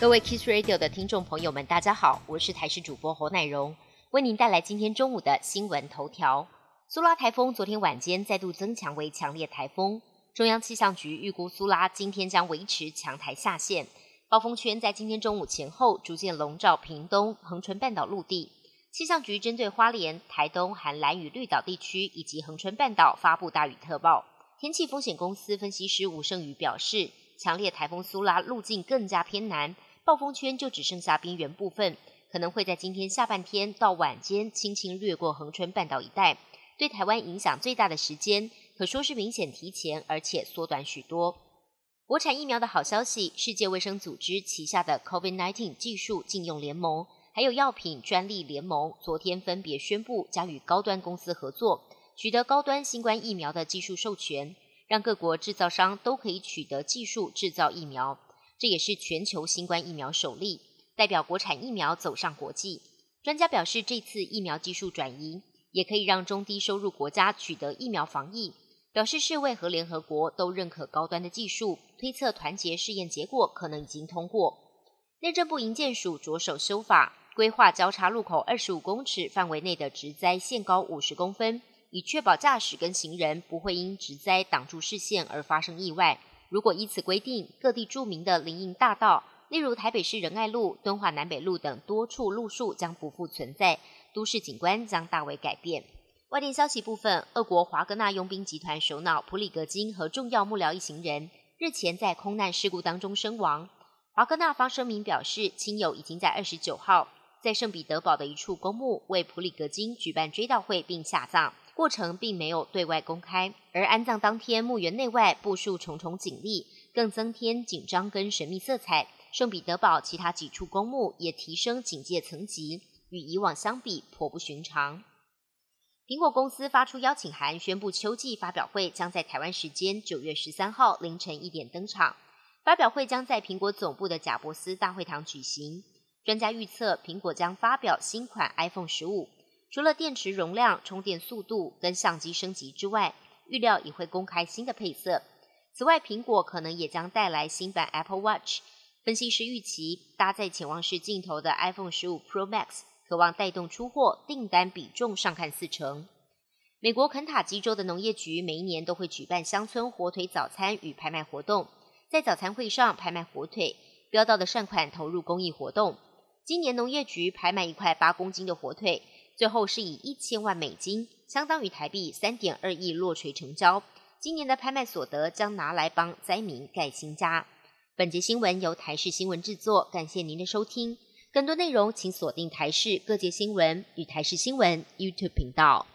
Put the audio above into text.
各位 Kiss Radio 的听众朋友们，大家好，我是台视主播侯乃荣，为您带来今天中午的新闻头条。苏拉台风昨天晚间再度增强为强烈台风，中央气象局预估苏拉今天将维持强台下线，暴风圈在今天中午前后逐渐笼罩屏东、恒春半岛陆地。气象局针对花莲、台东、含蓝雨绿岛地区以及恒春半岛发布大雨特报。天气风险公司分析师吴胜宇表示，强烈台风苏拉路径更加偏南，暴风圈就只剩下边缘部分，可能会在今天下半天到晚间轻轻掠过恒春半岛一带。对台湾影响最大的时间，可说是明显提前，而且缩短许多。国产疫苗的好消息，世界卫生组织旗下的 COVID-19 技术禁用联盟。还有药品专利联盟昨天分别宣布将与高端公司合作，取得高端新冠疫苗的技术授权，让各国制造商都可以取得技术制造疫苗。这也是全球新冠疫苗首例，代表国产疫苗走上国际。专家表示，这次疫苗技术转移也可以让中低收入国家取得疫苗防疫。表示世卫和联合国都认可高端的技术，推测团结试验结果可能已经通过。内政部营建署着手修法。规划交叉路口二十五公尺范围内的植栽限高五十公分，以确保驾驶跟行人不会因植栽挡住视线而发生意外。如果依此规定，各地著名的林荫大道，例如台北市仁爱路、敦化南北路等多处路树将不复存在，都市景观将大为改变。外电消息部分，俄国华格纳佣兵集团首脑普里格金和重要幕僚一行人日前在空难事故当中身亡。华格纳发声明表示，亲友已经在二十九号。在圣彼得堡的一处公墓为普里格金举办追悼会并下葬，过程并没有对外公开。而安葬当天，墓园内外布束重重警力，更增添紧张跟神秘色彩。圣彼得堡其他几处公墓也提升警戒层级，与以往相比颇不寻常。苹果公司发出邀请函，宣布秋季发表会将在台湾时间九月十三号凌晨一点登场。发表会将在苹果总部的贾伯斯大会堂举行。专家预测，苹果将发表新款 iPhone 十五，除了电池容量、充电速度跟相机升级之外，预料也会公开新的配色。此外，苹果可能也将带来新版 Apple Watch。分析师预期，搭载潜望式镜头的 iPhone 十五 Pro Max 渴望带动出货订单比重上看四成。美国肯塔基州的农业局每一年都会举办乡村火腿早餐与拍卖活动，在早餐会上拍卖火腿，标到的善款投入公益活动。今年农业局拍卖一块八公斤的火腿，最后是以一千万美金，相当于台币三点二亿落锤成交。今年的拍卖所得将拿来帮灾民盖新家。本节新闻由台视新闻制作，感谢您的收听。更多内容请锁定台视各界新闻与台视新闻 YouTube 频道。